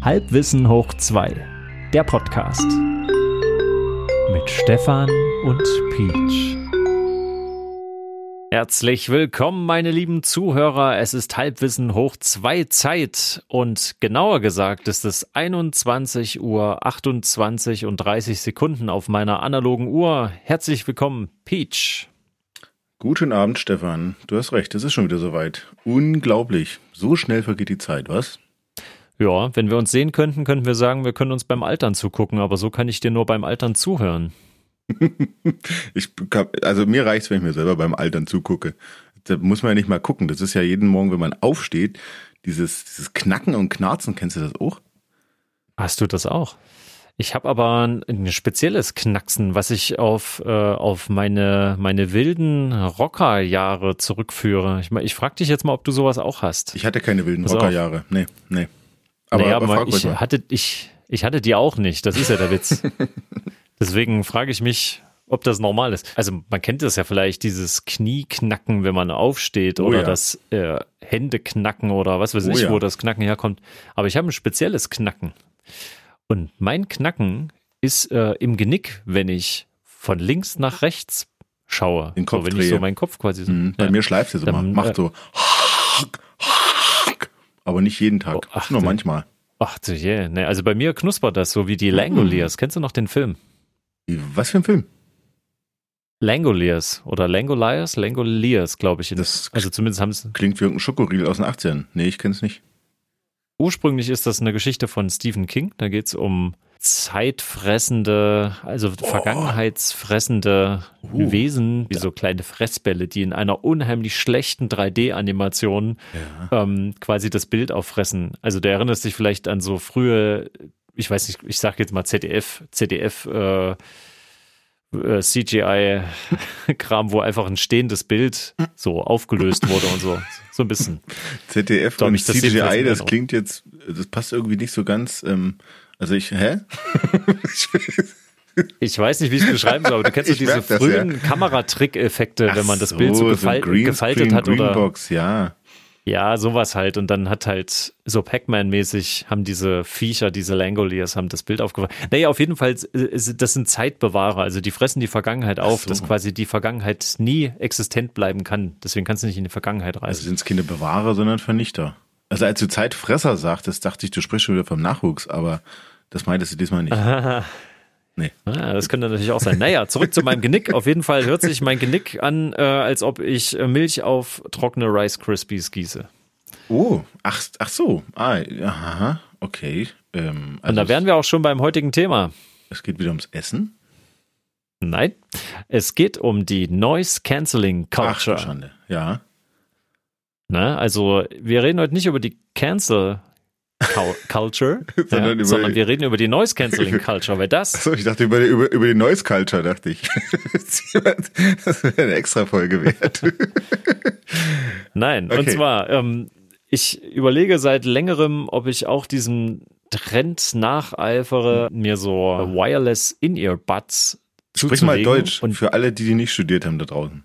Halbwissen hoch 2, der Podcast. Mit Stefan und Peach. Herzlich willkommen, meine lieben Zuhörer. Es ist Halbwissen hoch 2 Zeit und genauer gesagt ist es 21 Uhr 28 und 30 Sekunden auf meiner analogen Uhr. Herzlich willkommen, Peach. Guten Abend, Stefan. Du hast recht, es ist schon wieder soweit. Unglaublich. So schnell vergeht die Zeit, was? Ja, wenn wir uns sehen könnten, könnten wir sagen, wir können uns beim Altern zugucken, aber so kann ich dir nur beim Altern zuhören. ich, also mir reicht's, wenn ich mir selber beim Altern zugucke. Da muss man ja nicht mal gucken. Das ist ja jeden Morgen, wenn man aufsteht, dieses, dieses Knacken und Knarzen. Kennst du das auch? Hast du das auch? Ich habe aber ein, ein, spezielles Knacksen, was ich auf, äh, auf meine, meine wilden Rockerjahre zurückführe. Ich, ich frage dich jetzt mal, ob du sowas auch hast. Ich hatte keine wilden Rockerjahre. Nee, nee. Aber, naja, aber ich hatte, ich, ich hatte die auch nicht. Das ist ja der Witz. Deswegen frage ich mich, ob das normal ist. Also man kennt das ja vielleicht, dieses Knieknacken, wenn man aufsteht oh, oder ja. das äh, Händeknacken oder was weiß oh, ich, ja. wo das Knacken herkommt. Aber ich habe ein spezielles Knacken. Und mein Knacken ist äh, im Genick, wenn ich von links nach rechts schaue. Den Kopf so, wenn drehe. ich so meinen Kopf quasi so. Mhm, bei ja, mir schleift es immer. Macht so. Aber nicht jeden Tag. Oh, ach, nur manchmal. Ach du je. Nee, also bei mir knuspert das so wie die Langoliers. Mhm. Kennst du noch den Film? Was für ein Film? Langoliers oder Langoliers, Langoliers, glaube ich. Das also zumindest haben es. Klingt wie irgendein Schokoriegel aus den 80ern. Nee, ich kenne es nicht. Ursprünglich ist das eine Geschichte von Stephen King. Da geht es um zeitfressende, also oh. vergangenheitsfressende uh. Wesen, wie so kleine Fressbälle, die in einer unheimlich schlechten 3D-Animation ja. ähm, quasi das Bild auffressen. Also du erinnerst dich vielleicht an so frühe, ich weiß nicht, ich sag jetzt mal ZDF, ZDF äh, äh, CGI-Kram, wo einfach ein stehendes Bild so aufgelöst wurde und so. So ein bisschen. ZDF und das CGI, das klingt jetzt, das passt irgendwie nicht so ganz. Ähm, also ich, hä? Ich weiß nicht, wie ich es beschreiben soll, aber du kennst so diese frühen ja. Kameratrick-Effekte, wenn man das Bild so, gefal so gefaltet hat oder. Greenbox, ja. Ja, sowas halt. Und dann hat halt so Pac-Man-mäßig haben diese Viecher, diese Langoliers, haben das Bild aufgefangen. Naja, auf jeden Fall, das sind Zeitbewahrer. Also die fressen die Vergangenheit auf, so. dass quasi die Vergangenheit nie existent bleiben kann. Deswegen kannst du nicht in die Vergangenheit reisen. Also sind es keine Bewahrer, sondern Vernichter. Also als du Zeitfresser sagtest, dachte ich, du sprichst schon wieder vom Nachwuchs, aber das meintest du diesmal nicht. Aha. Nee. Ah, das könnte natürlich auch sein. Naja, zurück zu meinem Genick. Auf jeden Fall hört sich mein Genick an, äh, als ob ich äh, Milch auf trockene Rice Krispies gieße. Oh, ach, ach so. Ah, aha, okay. Ähm, also Und da wären wir auch schon beim heutigen Thema. Es geht wieder ums Essen? Nein, es geht um die Noise Cancelling Culture. Ach, Schande. Ja. Na, also wir reden heute nicht über die Cancel Culture, sondern, ja, sondern, wir reden über die Noise Cancelling Culture, weil das. Achso, ich dachte über, über, über die Noise Culture, dachte ich. das wäre eine extra Folge wert. Nein, okay. und zwar, ähm, ich überlege seit längerem, ob ich auch diesem Trend nacheifere, mir so Wireless In-Ear-Buds Sprich mal Deutsch und für alle, die die nicht studiert haben da draußen.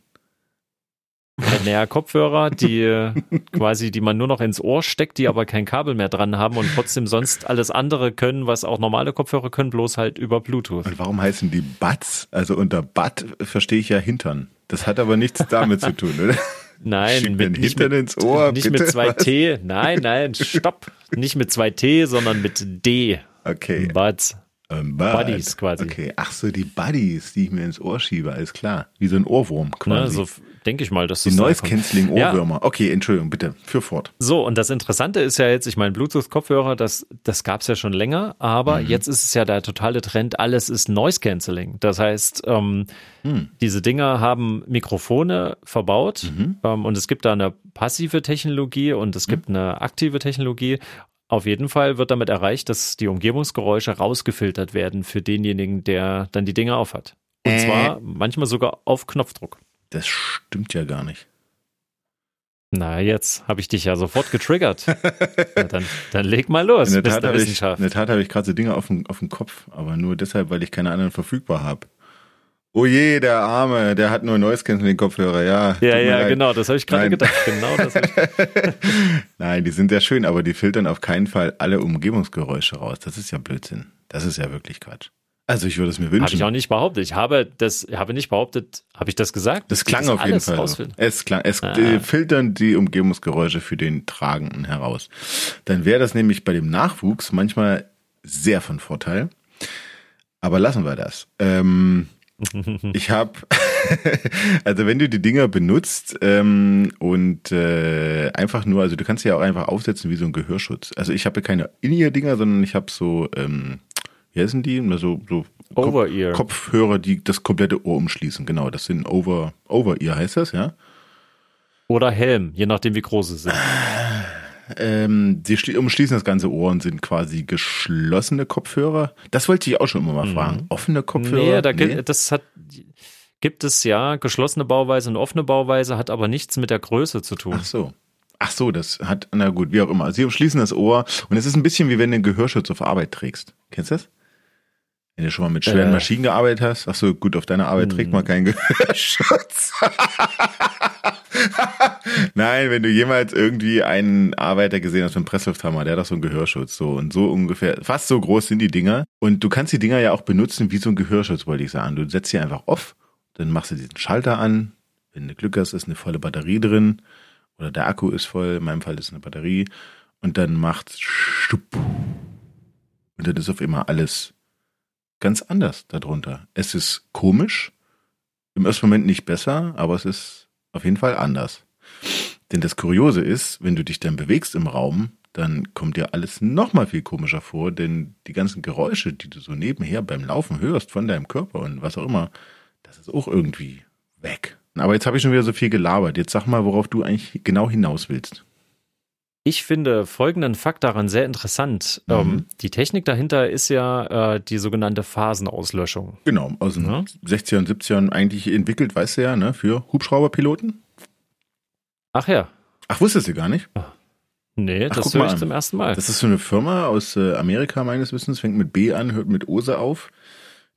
Naja, Kopfhörer, die quasi, die man nur noch ins Ohr steckt, die aber kein Kabel mehr dran haben und trotzdem sonst alles andere können, was auch normale Kopfhörer können, bloß halt über Bluetooth. Und warum heißen die Buds? Also unter Bud verstehe ich ja Hintern. Das hat aber nichts damit zu tun, oder? Nein, mit, nicht Hintern mit, ins Ohr. Nicht bitte? mit zwei T. Nein, nein, stopp. Nicht mit zwei T, sondern mit D. Okay. Buds. Um, Buddies quasi. Okay, ach so, die Buddies, die ich mir ins Ohr schiebe, alles klar. Wie so ein Ohrwurm quasi. Na, so denke ich mal, dass Die Noise Cancelling Ohrwürmer. Ja. Okay, Entschuldigung, bitte, für fort. So, und das Interessante ist ja jetzt, ich meine, Bluetooth-Kopfhörer, das, das gab es ja schon länger, aber mhm. jetzt ist es ja der totale Trend, alles ist Noise Cancelling. Das heißt, ähm, mhm. diese Dinger haben Mikrofone verbaut mhm. ähm, und es gibt da eine passive Technologie und es gibt mhm. eine aktive Technologie. Auf jeden Fall wird damit erreicht, dass die Umgebungsgeräusche rausgefiltert werden für denjenigen, der dann die Dinger aufhat. Und äh. zwar manchmal sogar auf Knopfdruck. Das stimmt ja gar nicht. Na, jetzt habe ich dich ja sofort getriggert. ja, dann, dann leg mal los. In der Tat habe ich, in der Tat habe ich gerade so Dinge auf dem, auf dem Kopf, aber nur deshalb, weil ich keine anderen verfügbar habe. Oh je, der Arme, der hat nur Noise Canceling Kopfhörer, ja. Ja, ja, genau, das habe ich gerade gedacht. Genau das Nein, die sind sehr schön, aber die filtern auf keinen Fall alle Umgebungsgeräusche raus. Das ist ja Blödsinn. Das ist ja wirklich Quatsch. Also ich würde es mir wünschen. Habe ich auch nicht behauptet. Ich habe das, habe nicht behauptet, habe ich das gesagt? Das klang auf jeden Fall. So. Es klang, es ah. filtern die Umgebungsgeräusche für den Tragenden heraus. Dann wäre das nämlich bei dem Nachwuchs manchmal sehr von Vorteil. Aber lassen wir das. Ähm, ich habe, also wenn du die Dinger benutzt ähm, und äh, einfach nur, also du kannst sie ja auch einfach aufsetzen wie so ein Gehörschutz. Also ich habe keine In-Ear-Dinger, sondern ich habe so, ähm, wie heißen die? So, so Over-Ear. Kopfhörer, die das komplette Ohr umschließen. Genau, das sind Over, Over-Ear heißt das, ja? Oder Helm, je nachdem wie groß sie sind. Ähm, die umschließen das ganze Ohr und sind quasi geschlossene Kopfhörer. Das wollte ich auch schon immer mal mhm. fragen. Offene Kopfhörer? Nee, da nee? das hat, gibt es ja geschlossene Bauweise und offene Bauweise, hat aber nichts mit der Größe zu tun. Ach so. Ach so, das hat, na gut, wie auch immer. Sie umschließen das Ohr und es ist ein bisschen wie wenn du einen Gehörschutz auf Arbeit trägst. Kennst du das? Wenn du schon mal mit schweren äh. Maschinen gearbeitet hast. Ach so, gut, auf deiner Arbeit trägt man hm. keinen Gehörschutz. Nein, wenn du jemals irgendwie einen Arbeiter gesehen hast mit einem Presslufthammer, der hat doch so einen Gehörschutz. So und so ungefähr, fast so groß sind die Dinger. Und du kannst die Dinger ja auch benutzen wie so ein Gehörschutz, wollte ich sagen. Du setzt sie einfach auf, dann machst du diesen Schalter an. Wenn du Glück hast, ist eine volle Batterie drin. Oder der Akku ist voll, in meinem Fall ist eine Batterie. Und dann macht stupp. Und dann ist auf immer alles ganz anders darunter. Es ist komisch, im ersten Moment nicht besser, aber es ist auf jeden Fall anders. Denn das Kuriose ist, wenn du dich dann bewegst im Raum, dann kommt dir alles noch mal viel komischer vor, denn die ganzen Geräusche, die du so nebenher beim Laufen hörst von deinem Körper und was auch immer, das ist auch irgendwie weg. Aber jetzt habe ich schon wieder so viel gelabert. Jetzt sag mal, worauf du eigentlich genau hinaus willst. Ich finde folgenden Fakt daran sehr interessant. Mhm. Ähm, die Technik dahinter ist ja äh, die sogenannte Phasenauslöschung. Genau, aus den ja. 60er und 70ern eigentlich entwickelt, weißt du ja, ne, für Hubschrauberpiloten. Ach ja. Ach, wusstest du gar nicht? Ach, nee, Ach, das höre ich zum ersten Mal. Das ist so eine Firma aus äh, Amerika meines Wissens, fängt mit B an, hört mit Ose auf.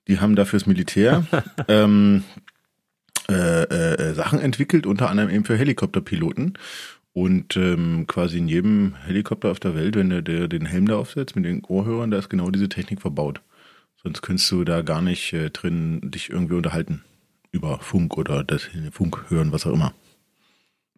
Die haben dafür das Militär ähm, äh, äh, Sachen entwickelt, unter anderem eben für Helikopterpiloten. Und ähm, quasi in jedem Helikopter auf der Welt, wenn der, der den Helm da aufsetzt mit den Ohrhörern, da ist genau diese Technik verbaut. Sonst könntest du da gar nicht äh, drin dich irgendwie unterhalten über Funk oder das Funk hören, was auch immer.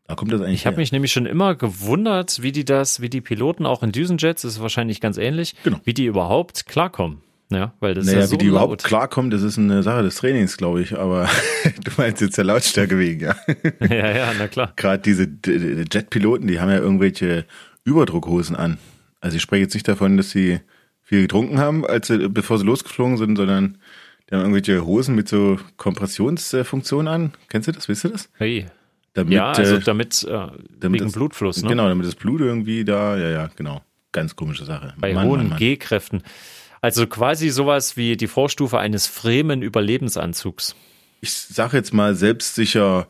Da kommt das eigentlich. Ich habe mich nämlich schon immer gewundert, wie die das, wie die Piloten auch in Düsenjets, ist wahrscheinlich ganz ähnlich, genau. wie die überhaupt klarkommen. Ja, weil das naja, ist ja so wie die laut. überhaupt klarkommen, das ist eine Sache des Trainings, glaube ich. Aber du meinst jetzt der Lautstärke wegen, ja? ja, ja, na klar. Gerade diese Jetpiloten, die haben ja irgendwelche Überdruckhosen an. Also ich spreche jetzt nicht davon, dass sie viel getrunken haben, als sie, bevor sie losgeflogen sind, sondern die haben irgendwelche Hosen mit so Kompressionsfunktionen an. Kennst du das? Wisst du das? Hey. Damit, ja, also äh, damit, äh, damit wegen das, Blutfluss, ne? Genau, damit das Blut irgendwie da, ja, ja, genau. Ganz komische Sache. Bei Mann, hohen G-Kräften. Also quasi sowas wie die Vorstufe eines fremen Überlebensanzugs. Ich sag jetzt mal selbstsicher,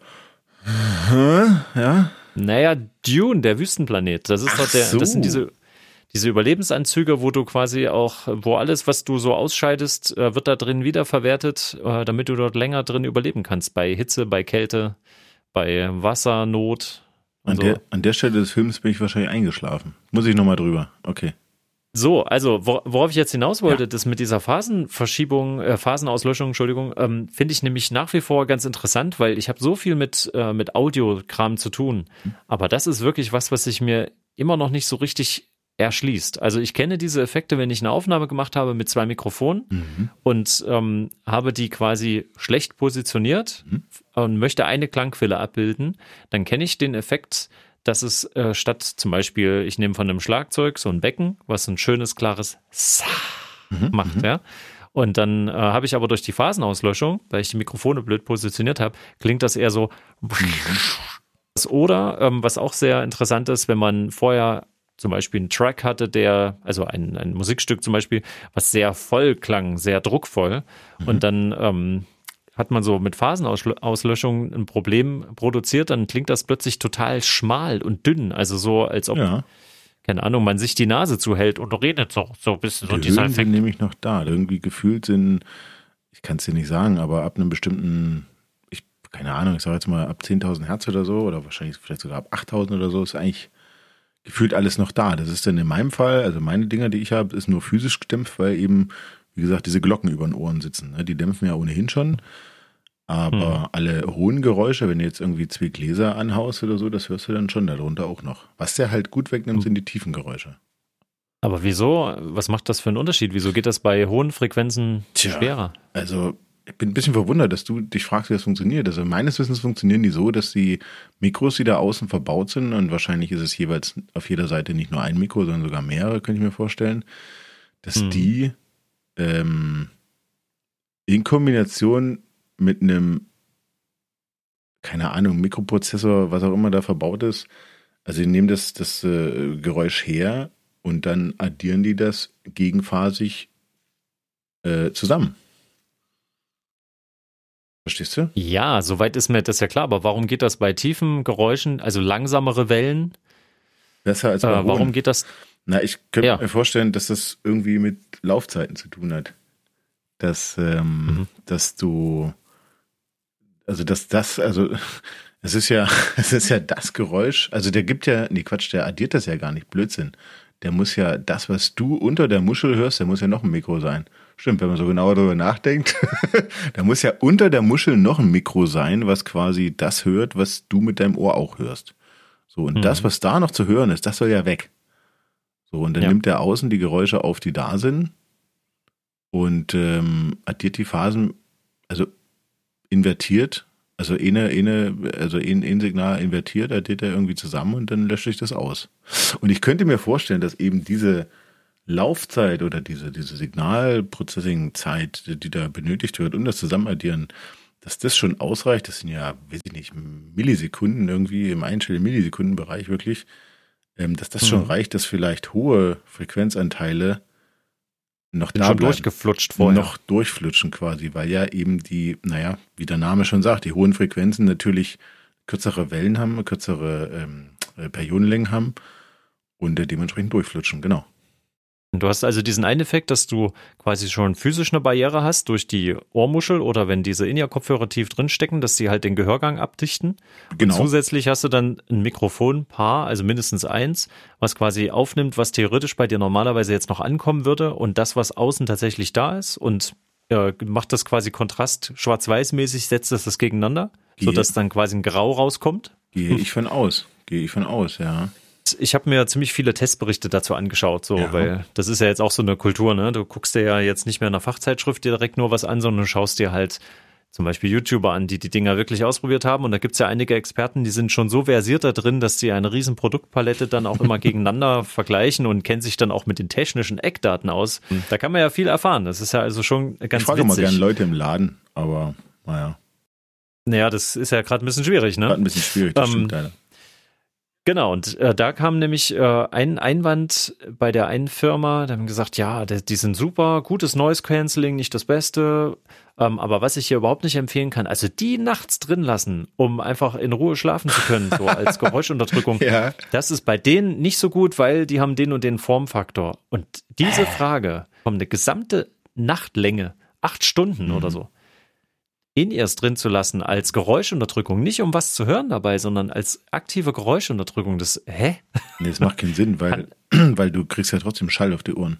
ja. Naja, Dune, der Wüstenplanet. Das ist Ach doch der, so. das sind diese, diese Überlebensanzüge, wo du quasi auch, wo alles, was du so ausscheidest, äh, wird da drin wiederverwertet, äh, damit du dort länger drin überleben kannst. Bei Hitze, bei Kälte, bei Wassernot. An, so. der, an der Stelle des Films bin ich wahrscheinlich eingeschlafen. Muss ich nochmal drüber. Okay. So, also worauf ich jetzt hinaus wollte, ja. das mit dieser Phasenverschiebung, äh, Phasenauslöschung, Entschuldigung, ähm, finde ich nämlich nach wie vor ganz interessant, weil ich habe so viel mit, äh, mit Audiokram zu tun. Aber das ist wirklich was, was sich mir immer noch nicht so richtig erschließt. Also ich kenne diese Effekte, wenn ich eine Aufnahme gemacht habe mit zwei Mikrofonen mhm. und ähm, habe die quasi schlecht positioniert mhm. und möchte eine Klangquelle abbilden, dann kenne ich den Effekt, dass es äh, statt zum Beispiel, ich nehme von einem Schlagzeug so ein Becken, was ein schönes, klares Sa mhm, macht, mhm. ja. Und dann äh, habe ich aber durch die Phasenauslöschung, weil ich die Mikrofone blöd positioniert habe, klingt das eher so. Oder ähm, was auch sehr interessant ist, wenn man vorher zum Beispiel einen Track hatte, der, also ein, ein Musikstück zum Beispiel, was sehr voll klang, sehr druckvoll. Mhm. Und dann ähm, hat man so mit Phasenauslöschung ein Problem produziert, dann klingt das plötzlich total schmal und dünn. Also so, als ob, ja. keine Ahnung, man sich die Nase zuhält und redet so, so ein bisschen. Die so dieser Höhen sind nämlich noch da. Irgendwie gefühlt sind, ich kann es dir nicht sagen, aber ab einem bestimmten, ich, keine Ahnung, ich sage jetzt mal ab 10.000 Hertz oder so, oder wahrscheinlich vielleicht sogar ab 8.000 oder so, ist eigentlich gefühlt alles noch da. Das ist dann in meinem Fall, also meine Dinger, die ich habe, ist nur physisch gedämpft, weil eben, wie gesagt, diese Glocken über den Ohren sitzen. Ne? Die dämpfen ja ohnehin schon. Aber hm. alle hohen Geräusche, wenn du jetzt irgendwie zwei Gläser anhaust oder so, das hörst du dann schon darunter auch noch. Was der halt gut wegnimmt, hm. sind die tiefen Geräusche. Aber wieso? Was macht das für einen Unterschied? Wieso geht das bei hohen Frequenzen Tja, schwerer? Also ich bin ein bisschen verwundert, dass du dich fragst, wie das funktioniert. Also meines Wissens funktionieren die so, dass die Mikros, die da außen verbaut sind, und wahrscheinlich ist es jeweils auf jeder Seite nicht nur ein Mikro, sondern sogar mehrere, könnte ich mir vorstellen, dass hm. die ähm, in Kombination mit einem, keine Ahnung, Mikroprozessor, was auch immer da verbaut ist, also die nehmen das, das äh, Geräusch her und dann addieren die das gegenphasig äh, zusammen. Verstehst du? Ja, soweit ist mir das ja klar. Aber warum geht das bei tiefen Geräuschen, also langsamere Wellen? Besser als bei äh, Warum geht das? Na, ich könnte ja. mir vorstellen, dass das irgendwie mit Laufzeiten zu tun hat. Dass, ähm, mhm. dass du, also dass das, also es ist ja, es ist ja das Geräusch. Also der gibt ja, nee Quatsch, der addiert das ja gar nicht. Blödsinn der muss ja, das, was du unter der Muschel hörst, der muss ja noch ein Mikro sein. Stimmt, wenn man so genauer darüber nachdenkt, da muss ja unter der Muschel noch ein Mikro sein, was quasi das hört, was du mit deinem Ohr auch hörst. So, und mhm. das, was da noch zu hören ist, das soll ja weg. So, und dann ja. nimmt der außen die Geräusche auf, die da sind und ähm, addiert die Phasen, also invertiert also eine, eine, also ein, ein Signal invertiert, addiert er irgendwie zusammen und dann lösche ich das aus. Und ich könnte mir vorstellen, dass eben diese Laufzeit oder diese, diese Signalprocessing-Zeit, die da benötigt wird, um das Zusammenaddieren, dass das schon ausreicht. Das sind ja, weiß ich nicht, Millisekunden irgendwie im einstelligen Millisekundenbereich wirklich, ähm, dass das mhm. schon reicht, dass vielleicht hohe Frequenzanteile noch Bin da schon bleiben, durchgeflutscht vorher. Noch durchflutschen quasi, weil ja eben die, naja, wie der Name schon sagt, die hohen Frequenzen natürlich kürzere Wellen haben, kürzere ähm, äh, Periodenlängen haben und äh, dementsprechend durchflutschen, genau. Du hast also diesen einen Effekt, dass du quasi schon physisch eine Barriere hast durch die Ohrmuschel oder wenn diese In-Ear-Kopfhörer tief drinstecken, dass die halt den Gehörgang abdichten. Genau. Und zusätzlich hast du dann ein Mikrofonpaar, also mindestens eins, was quasi aufnimmt, was theoretisch bei dir normalerweise jetzt noch ankommen würde und das, was außen tatsächlich da ist und ja, macht das quasi Kontrast schwarz-weiß-mäßig, setzt das das gegeneinander, Gehe. sodass dann quasi ein Grau rauskommt. Gehe ich von aus. Gehe ich von aus, ja ich habe mir ziemlich viele Testberichte dazu angeschaut, so, ja. weil das ist ja jetzt auch so eine Kultur, ne? Du guckst dir ja jetzt nicht mehr in einer Fachzeitschrift direkt nur was an, sondern du schaust dir halt zum Beispiel YouTuber an, die die Dinger wirklich ausprobiert haben. Und da gibt's ja einige Experten, die sind schon so versiert da drin, dass sie eine riesen Produktpalette dann auch immer gegeneinander vergleichen und kennen sich dann auch mit den technischen Eckdaten aus. Hm. Da kann man ja viel erfahren. Das ist ja also schon ganz Ich frage witzig. mal gerne Leute im Laden, aber naja. Naja, das ist ja gerade ein bisschen schwierig, ne? Gerade ein bisschen schwierig, das ähm, stimmt, Genau, und äh, da kam nämlich äh, ein Einwand bei der einen Firma, die haben gesagt, ja, die, die sind super, gutes Noise Cancelling, nicht das Beste, ähm, aber was ich hier überhaupt nicht empfehlen kann, also die nachts drin lassen, um einfach in Ruhe schlafen zu können, so als Geräuschunterdrückung, ja. das ist bei denen nicht so gut, weil die haben den und den Formfaktor. Und diese Frage um eine gesamte Nachtlänge, acht Stunden mhm. oder so, in-Ears drin zu lassen als Geräuschunterdrückung, nicht um was zu hören dabei, sondern als aktive Geräuschunterdrückung. Das, hä? Nee, das macht keinen Sinn, weil, weil du kriegst ja trotzdem Schall auf die Ohren.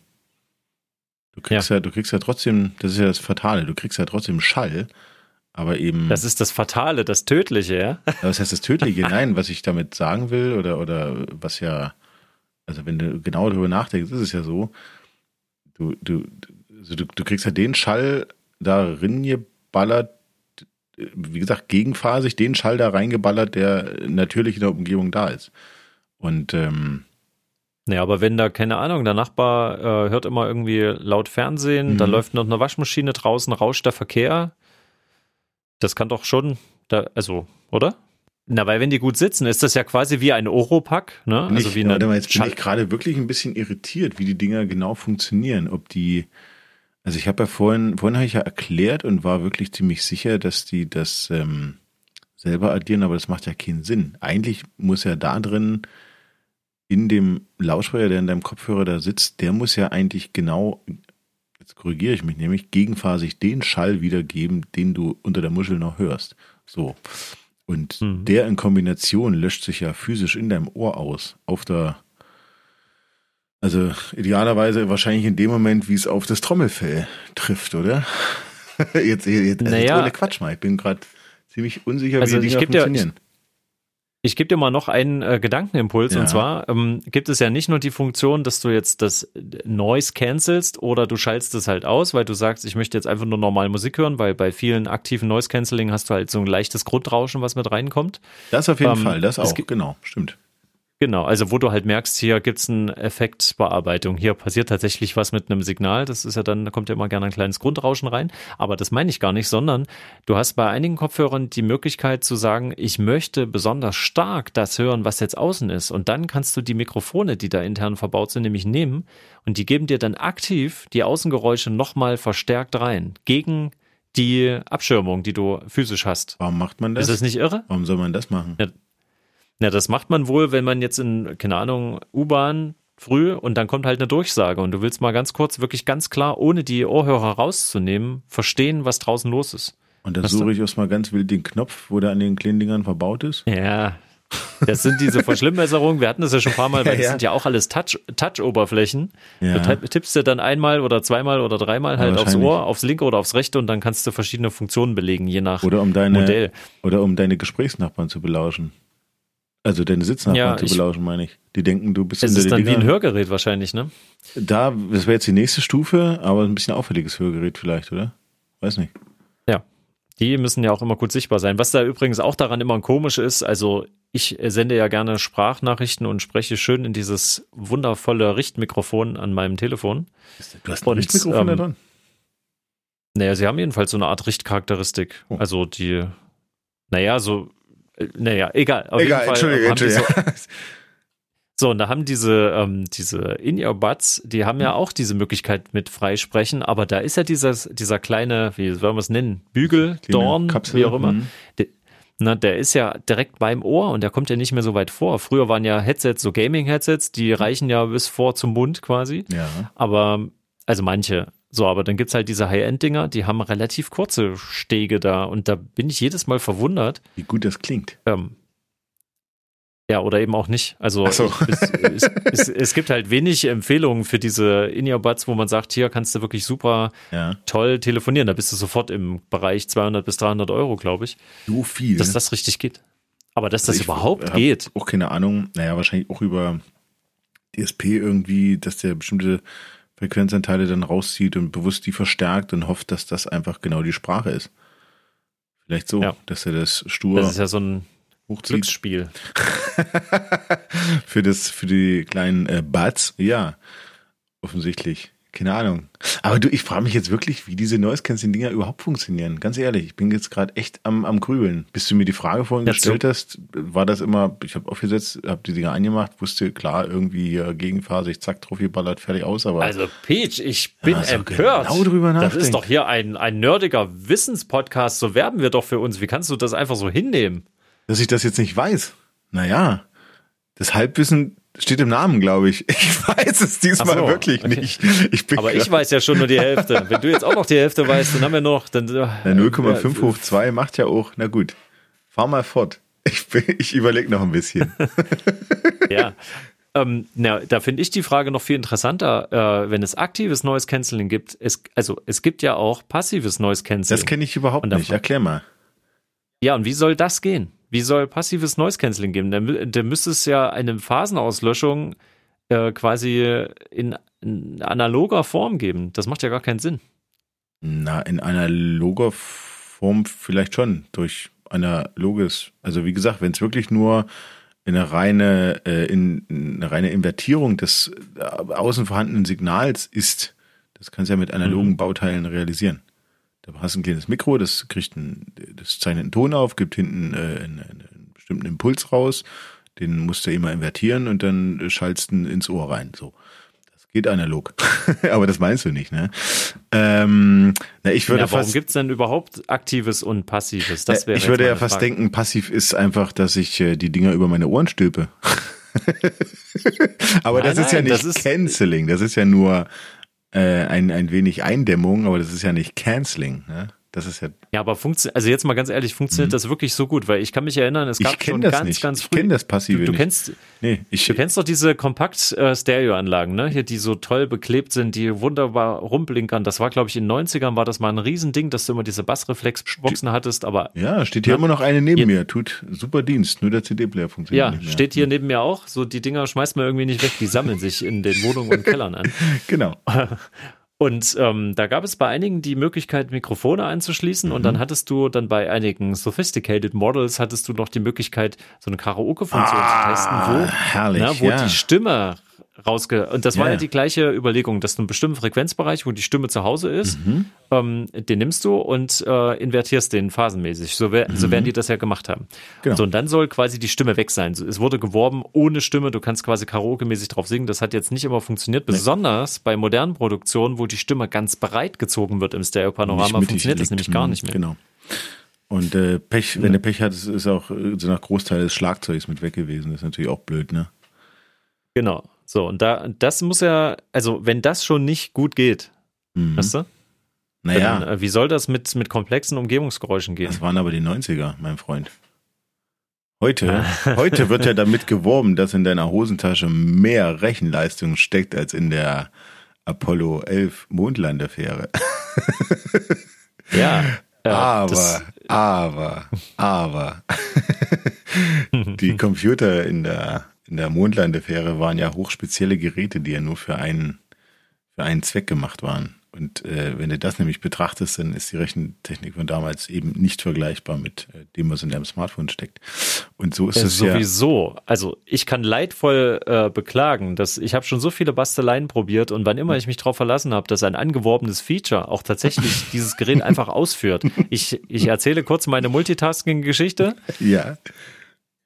Du kriegst ja. ja, du kriegst ja trotzdem, das ist ja das Fatale, du kriegst ja trotzdem Schall, aber eben. Das ist das Fatale, das Tödliche, ja? Was heißt das Tödliche? Nein, was ich damit sagen will, oder, oder was ja, also wenn du genau darüber nachdenkst, ist es ja so, du, du, also du, du kriegst ja den Schall darin geballert, wie gesagt, gegenphasig den Schall da reingeballert, der natürlich in der Umgebung da ist. Und ähm, ja, aber wenn da, keine Ahnung, der Nachbar äh, hört immer irgendwie laut Fernsehen, mhm. da läuft noch eine Waschmaschine draußen, rauscht der Verkehr. Das kann doch schon, da, also, oder? Na, weil wenn die gut sitzen, ist das ja quasi wie ein Oropack, ne? Also also wie eine. Aber jetzt bin ich gerade wirklich ein bisschen irritiert, wie die Dinger genau funktionieren. Ob die, also ich habe ja vorhin, vorhin habe ich ja erklärt und war wirklich ziemlich sicher, dass die das ähm, selber addieren, aber das macht ja keinen Sinn. Eigentlich muss ja da drin in dem Lautsprecher, der in deinem Kopfhörer da sitzt, der muss ja eigentlich genau, jetzt korrigiere ich mich nämlich, gegenphasig den Schall wiedergeben, den du unter der Muschel noch hörst. So. Und mhm. der in Kombination löscht sich ja physisch in deinem Ohr aus. Auf der, also idealerweise wahrscheinlich in dem Moment, wie es auf das Trommelfell trifft, oder? jetzt, jetzt, also naja, ohne Quatsch mal. Ich bin gerade ziemlich unsicher, also wie die funktionieren. Ja, ich gebe dir mal noch einen äh, Gedankenimpuls ja. und zwar ähm, gibt es ja nicht nur die Funktion, dass du jetzt das Noise cancelst oder du schaltest es halt aus, weil du sagst, ich möchte jetzt einfach nur normal Musik hören, weil bei vielen aktiven Noise Cancelling hast du halt so ein leichtes Grundrauschen, was mit reinkommt. Das auf jeden ähm, Fall, das auch, genau, stimmt. Genau, also wo du halt merkst, hier gibt's eine Effektbearbeitung. Hier passiert tatsächlich was mit einem Signal. Das ist ja dann, da kommt ja immer gerne ein kleines Grundrauschen rein. Aber das meine ich gar nicht, sondern du hast bei einigen Kopfhörern die Möglichkeit zu sagen, ich möchte besonders stark das hören, was jetzt außen ist. Und dann kannst du die Mikrofone, die da intern verbaut sind, nämlich nehmen und die geben dir dann aktiv die Außengeräusche nochmal verstärkt rein. Gegen die Abschirmung, die du physisch hast. Warum macht man das? Ist das nicht irre? Warum soll man das machen? Ja, ja, das macht man wohl, wenn man jetzt in, keine Ahnung, U-Bahn früh und dann kommt halt eine Durchsage und du willst mal ganz kurz, wirklich ganz klar, ohne die Ohrhörer rauszunehmen, verstehen, was draußen los ist. Und dann suche ich erstmal ganz wild den Knopf, wo der an den kleinen Dingern verbaut ist. Ja. Das sind diese Verschlimmbesserungen. Wir hatten das ja schon ein paar Mal, weil ja, das sind ja auch alles Touch, Touch-Oberflächen. Ja. Du tippst dir dann einmal oder zweimal oder dreimal halt aufs Ohr, aufs linke oder aufs rechte und dann kannst du verschiedene Funktionen belegen, je nach oder um deine, Modell. Oder um deine Gesprächsnachbarn zu belauschen. Also deine Sitznachbarn ja, zu belauschen, meine ich. Die denken, du bist Es ist dann Dinger. wie ein Hörgerät wahrscheinlich, ne? Da, das wäre jetzt die nächste Stufe, aber ein bisschen auffälliges Hörgerät vielleicht, oder? Weiß nicht. Ja. Die müssen ja auch immer gut sichtbar sein. Was da übrigens auch daran immer komisch ist, also ich sende ja gerne Sprachnachrichten und spreche schön in dieses wundervolle Richtmikrofon an meinem Telefon. Du hast ein und, Richtmikrofon ähm, da dran? Naja, sie haben jedenfalls so eine Art Richtcharakteristik. Oh. Also die, naja, so naja, egal. Auf egal, jeden Fall Entschuldigung, Entschuldigung. So, so, und da haben diese, ähm, diese In-Ear-Buds, die haben ja auch diese Möglichkeit mit Freisprechen, aber da ist ja dieses, dieser kleine, wie wollen wir es nennen, Bügel, Kleine Dorn, Kapsel, wie auch immer. Mhm. Der, na, der ist ja direkt beim Ohr und der kommt ja nicht mehr so weit vor. Früher waren ja Headsets, so Gaming-Headsets, die reichen ja bis vor zum Mund quasi. Ja. Aber, also manche, so, aber dann gibt's halt diese High-End-Dinger, die haben relativ kurze Stege da und da bin ich jedes Mal verwundert. Wie gut das klingt. Ähm, ja, oder eben auch nicht. Also so. es, es, es, es, gibt halt wenig Empfehlungen für diese In-Ear-Buds, wo man sagt, hier kannst du wirklich super ja. toll telefonieren. Da bist du sofort im Bereich 200 bis 300 Euro, glaube ich. So viel. Dass das richtig geht. Aber dass also das überhaupt geht. Auch keine Ahnung. Naja, wahrscheinlich auch über DSP irgendwie, dass der bestimmte Frequenzanteile dann rauszieht und bewusst die verstärkt und hofft, dass das einfach genau die Sprache ist. Vielleicht so, ja. dass er das stur. Das ist ja so ein hochzieht. Glücksspiel. für das, für die kleinen äh, Buds, ja, offensichtlich. Keine Ahnung. Aber du, ich frage mich jetzt wirklich, wie diese Noise Cancelling Dinger überhaupt funktionieren. Ganz ehrlich, ich bin jetzt gerade echt am, am Grübeln. Bis du mir die Frage vorhin ja, gestellt so. hast, war das immer, ich habe aufgesetzt, habe die Dinger angemacht, wusste klar, irgendwie hier gegenphasig, zack, drauf geballert, fertig aus, aber. Also Peach, ich bin ja, empört. Genau drüber das ist doch hier ein, ein nerdiger Wissenspodcast, so werben wir doch für uns. Wie kannst du das einfach so hinnehmen? Dass ich das jetzt nicht weiß. Naja, das Halbwissen Steht im Namen, glaube ich. Ich weiß es diesmal so, wirklich okay. nicht. Ich bin Aber ich weiß ja schon nur die Hälfte. Wenn du jetzt auch noch die Hälfte weißt, dann haben wir noch. Dann, äh, 0,5 ja, hoch 2 macht ja auch. Na gut, fahr mal fort. Ich, ich überlege noch ein bisschen. ja. Ähm, na, da finde ich die Frage noch viel interessanter, äh, wenn es aktives Noise Cancelling gibt. Es, also es gibt ja auch passives Noise Cancelling. Das kenne ich überhaupt nicht. Erklär mal. Ja, und wie soll das gehen? Wie soll passives Noise Cancelling geben? Da, da müsste es ja eine Phasenauslöschung äh, quasi in, in, analoger Form geben. Das macht ja gar keinen Sinn. Na, in analoger Form vielleicht schon. Durch analoges. Also wie gesagt, wenn es wirklich nur eine reine, äh, in, eine reine Invertierung des äh, außen vorhandenen Signals ist, das kannst du ja mit analogen mhm. Bauteilen realisieren. Da hast du ein kleines Mikro, das kriegt einen, das zeichnet einen Ton auf, gibt hinten äh, einen, einen bestimmten Impuls raus, den musst du immer invertieren und dann schaltest du ins Ohr rein. So. Das geht analog. Aber das meinst du nicht, ne? Ähm, na, ich würde ja, warum fast, gibt's denn überhaupt aktives und passives? Das wäre ich würde ja fast Frage. denken, passiv ist einfach, dass ich äh, die Dinger über meine Ohren stülpe. Aber nein, das ist ja nicht das Canceling, das ist ja nur äh, ein, ein wenig Eindämmung, aber das ist ja nicht Canceling. Ne? Das ist ja. Ja, aber funktioniert, also jetzt mal ganz ehrlich, funktioniert mhm. das wirklich so gut? Weil ich kann mich erinnern, es gab schon ganz, nicht. ganz früh. Ich kenne das passive du, du kennst, nee, ich, du kennst doch diese Kompakt-Stereo-Anlagen, ne? Hier, die so toll beklebt sind, die wunderbar rumblinkern. Das war, glaube ich, in den 90ern war das mal ein Riesending, dass du immer diese Bassreflexboxen hattest, aber. Ja, steht hier ja, immer noch eine neben mir. Tut super Dienst. Nur der CD-Player funktioniert ja, nicht mehr. steht hier neben mir auch. So, die Dinger schmeißt man irgendwie nicht weg. Die sammeln sich in den Wohnungen und Kellern an. genau. Und ähm, da gab es bei einigen die Möglichkeit, Mikrofone einzuschließen mhm. und dann mhm. hattest du dann bei einigen Sophisticated Models hattest du noch die Möglichkeit, so eine Karaoke-Funktion ah, zu testen, wo, herrlich, na, wo ja. die Stimme rausge... Und das ja. war ja die gleiche Überlegung, dass du einen bestimmten Frequenzbereich, wo die Stimme zu Hause ist, mhm. ähm, den nimmst du und äh, invertierst den phasenmäßig. So, wär, mhm. so werden die das ja gemacht haben. Genau. So, und dann soll quasi die Stimme weg sein. Es wurde geworben ohne Stimme, du kannst quasi karaoke-mäßig drauf singen. Das hat jetzt nicht immer funktioniert, nee. besonders bei modernen Produktionen, wo die Stimme ganz breit gezogen wird im Stereo-Panorama, funktioniert das nämlich gar nicht mehr. Genau. Und äh, Pech, wenn du Pech hattest, ist auch äh, so nach Großteil des Schlagzeugs mit weg gewesen. Das ist natürlich auch blöd, ne? Genau. So, und da, das muss ja, also wenn das schon nicht gut geht, mhm. weißt du? Naja. Dann, äh, wie soll das mit, mit komplexen Umgebungsgeräuschen gehen? Das waren aber die 90er, mein Freund. Heute, heute wird ja damit geworben, dass in deiner Hosentasche mehr Rechenleistung steckt als in der Apollo 11 Mondlandefähre. ja. Äh, aber, aber, aber, die Computer in der in der Mondlandefähre waren ja hochspezielle Geräte, die ja nur für einen, für einen Zweck gemacht waren. Und äh, wenn du das nämlich betrachtest, dann ist die Rechentechnik von damals eben nicht vergleichbar mit äh, dem, was in deinem Smartphone steckt. Und so ist es sowieso. Ja also ich kann leidvoll äh, beklagen, dass ich habe schon so viele Basteleien probiert und wann immer ich mich darauf verlassen habe, dass ein angeworbenes Feature auch tatsächlich dieses Gerät einfach ausführt. Ich, ich erzähle kurz meine Multitasking-Geschichte. Ja.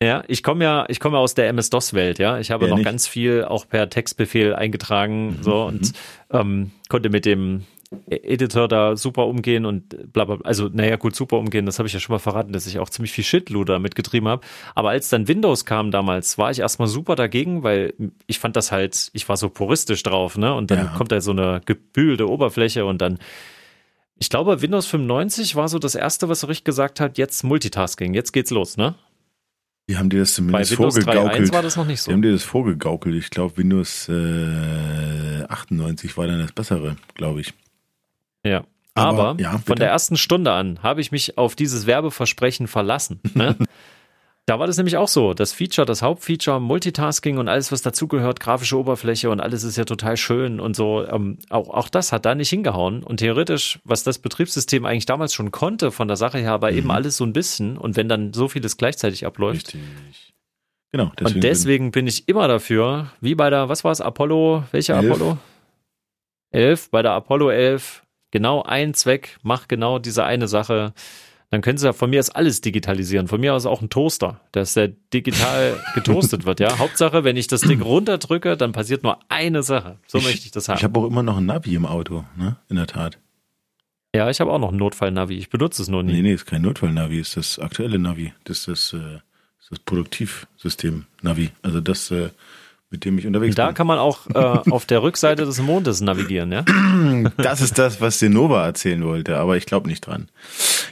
Ja, ich komme ja, ich komme aus der MS-DOS-Welt, ja. Ich habe ja, noch nicht. ganz viel auch per Textbefehl eingetragen, mhm, so und mhm. ähm, konnte mit dem Editor da super umgehen und bla bla. Also, naja, gut, super umgehen, das habe ich ja schon mal verraten, dass ich auch ziemlich viel Shitloader mitgetrieben habe. Aber als dann Windows kam damals, war ich erstmal super dagegen, weil ich fand das halt, ich war so puristisch drauf, ne? Und dann ja. kommt da so eine gebühlte Oberfläche und dann ich glaube, Windows 95 war so das erste, was so richtig gesagt hat, jetzt Multitasking, jetzt geht's los, ne? Die haben dir das zumindest Bei Windows vorgegaukelt. 3.1 war das noch nicht so. Die haben dir das vorgegaukelt. Ich glaube, Windows äh, 98 war dann das bessere, glaube ich. Ja. Aber, Aber ja, von der ersten Stunde an habe ich mich auf dieses Werbeversprechen verlassen. Ne? Da war das nämlich auch so. Das Feature, das Hauptfeature, Multitasking und alles, was dazugehört, grafische Oberfläche und alles ist ja total schön und so. Ähm, auch, auch das hat da nicht hingehauen. Und theoretisch, was das Betriebssystem eigentlich damals schon konnte, von der Sache her, war mhm. eben alles so ein bisschen. Und wenn dann so vieles gleichzeitig abläuft. Richtig. Genau. Deswegen und deswegen bin ich immer dafür, wie bei der, was war es, Apollo, welcher Elf. Apollo? 11, bei der Apollo 11, genau ein Zweck, mach genau diese eine Sache dann können sie ja von mir aus alles digitalisieren. Von mir aus auch ein Toaster, dass der digital getoastet wird, ja. Hauptsache, wenn ich das Ding runterdrücke, dann passiert nur eine Sache. So ich, möchte ich das haben. Ich habe auch immer noch ein Navi im Auto, ne? In der Tat. Ja, ich habe auch noch ein Notfall-Navi. Ich benutze es nur nie. Nee, nee, ist kein Notfall-Navi, ist das aktuelle Navi. Das ist das, äh, das Produktivsystem-Navi. Also das, äh, mit dem ich unterwegs da bin. Da kann man auch äh, auf der Rückseite des Mondes navigieren, ja? Das ist das, was Nova erzählen wollte, aber ich glaube nicht dran.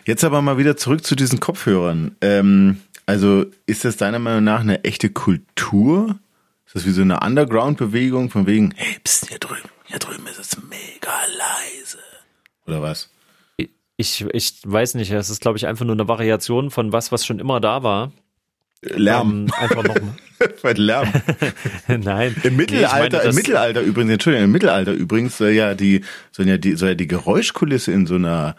Jetzt aber mal wieder zurück zu diesen Kopfhörern. Ähm, also ist das deiner Meinung nach eine echte Kultur? Ist das wie so eine Underground-Bewegung von wegen, hey, pst, hier drüben, hier drüben ist es mega leise. Oder was? Ich, ich weiß nicht, es ist, glaube ich, einfach nur eine Variation von was, was schon immer da war. Lärm. Ähm, einfach noch Weil Lärm. Nein. Im Mittelalter, nee, meine, im Mittelalter übrigens, Entschuldigung, im Mittelalter übrigens soll ja die, soll ja die, soll ja die Geräuschkulisse in so einer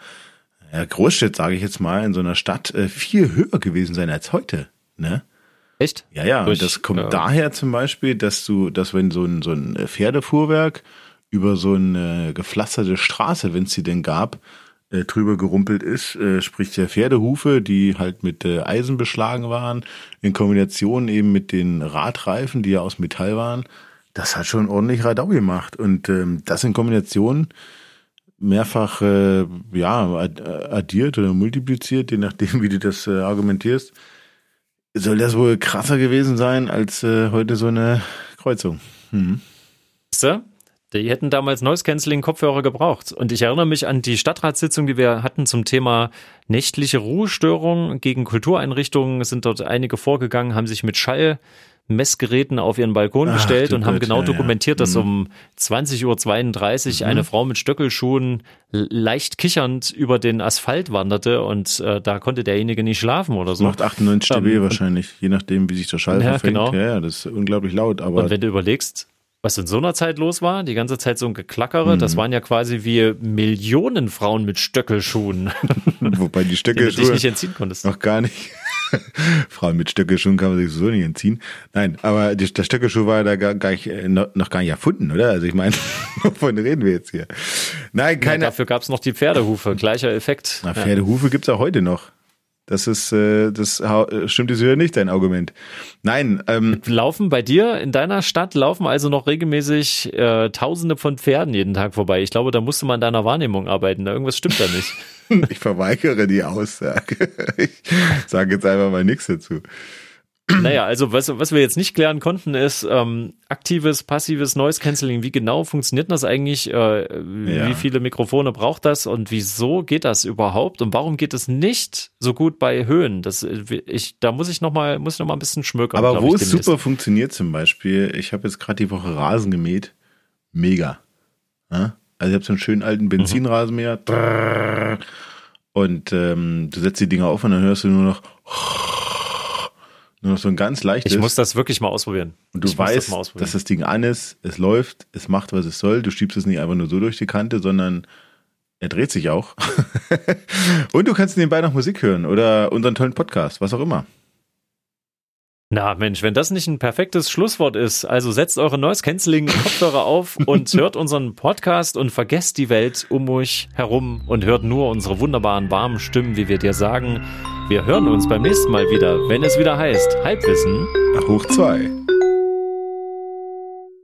ja, Großstadt, sage ich jetzt mal, in so einer Stadt äh, viel höher gewesen sein als heute. Ne? Echt? Ja, ja. Durch, und das kommt ja. daher zum Beispiel, dass du, dass wenn so ein, so ein Pferdefuhrwerk über so eine gepflasterte Straße, wenn es sie denn gab, äh, drüber gerumpelt ist, äh, sprich der Pferdehufe, die halt mit äh, Eisen beschlagen waren, in Kombination eben mit den Radreifen, die ja aus Metall waren, das hat schon ordentlich Radau gemacht. Und ähm, das in Kombination mehrfach äh, ja addiert oder multipliziert, je nachdem, wie du das äh, argumentierst, soll das wohl krasser gewesen sein als äh, heute so eine Kreuzung. Mhm. Die hätten damals Noise Cancelling Kopfhörer gebraucht. Und ich erinnere mich an die Stadtratssitzung, die wir hatten zum Thema nächtliche Ruhestörung gegen Kultureinrichtungen. Sind dort einige vorgegangen, haben sich mit Schall Messgeräten auf ihren Balkon Ach, gestellt und haben genau ja, ja. dokumentiert, dass Mhm. um 20.32 Uhr eine Frau mit Stöckelschuhen leicht kichernd über den Asphalt wanderte und äh, da konnte derjenige nicht schlafen oder so. Macht 98 dB Ähm, wahrscheinlich, je nachdem, wie sich der Schall Ja, verfängt. genau. Ja, ja, das ist unglaublich laut, aber Und wenn du überlegst, was in so einer Zeit los war, die ganze Zeit so ein Geklackere, Mhm. das waren ja quasi wie Millionen Frauen mit Stöckelschuhen, wobei die die Stöcke du dich nicht entziehen konntest. noch gar nicht. Frauen mit Stöckelschuhen kann man sich so nicht entziehen. Nein, aber die, der Stöckelschuh war da gar, gar nicht, äh, noch, gar nicht erfunden, oder? Also ich meine, wovon reden wir jetzt hier? Nein, Ja, keine. dafür gab's noch die Pferdehufe, gleicher Effekt. Na, Ja. Pferdehufe gibt's auch heute noch. Das ist, äh, das äh, stimmt jetzt wieder nicht, dein Argument. Nein, ähm, Laufen bei dir in deiner Stadt laufen also noch regelmäßig äh, Tausende von Pferden jeden Tag vorbei. Ich glaube, da musst du mal an deiner Wahrnehmung arbeiten. Da irgendwas stimmt da nicht. ich verweigere die Aussage. Ich sage jetzt einfach mal nichts dazu. Naja, also was, was wir jetzt nicht klären konnten, ist ähm, aktives, passives Noise Cancelling. Wie genau funktioniert das eigentlich? Äh, Ja. Wie viele Mikrofone braucht das und wieso geht das überhaupt? Und warum geht es nicht so gut bei Höhen? Das, äh, ich, da muss ich noch mal, muss ich noch mal ein bisschen schmökern. Aber wo es super funktioniert zum Beispiel, ich habe jetzt gerade die Woche Rasen gemäht. Mega. Ja? Also ich habe so einen schönen alten Benzinrasenmäher. Drrrr. Und ähm, du setzt die Dinger auf und dann hörst du nur noch nur noch so ein ganz leichtes. Ich muss das wirklich mal ausprobieren. und du ich das weißt, mal dass das Ding an ist, es läuft, es macht, was es soll. Du schiebst es nicht einfach nur so durch die Kante, sondern er dreht sich auch. und du kannst nebenbei noch Musik hören oder unseren tollen Podcast, was auch immer. Na Mensch, wenn das nicht ein perfektes Schlusswort ist, also setzt eure Noise Cancelling Kopfhörer auf und hört unseren Podcast und vergesst die Welt um euch herum und hört nur unsere wunderbaren warmen Stimmen, wie wir dir sagen. Wir hören uns beim nächsten Mal wieder, wenn es wieder heißt Halbwissen Hoch zwei.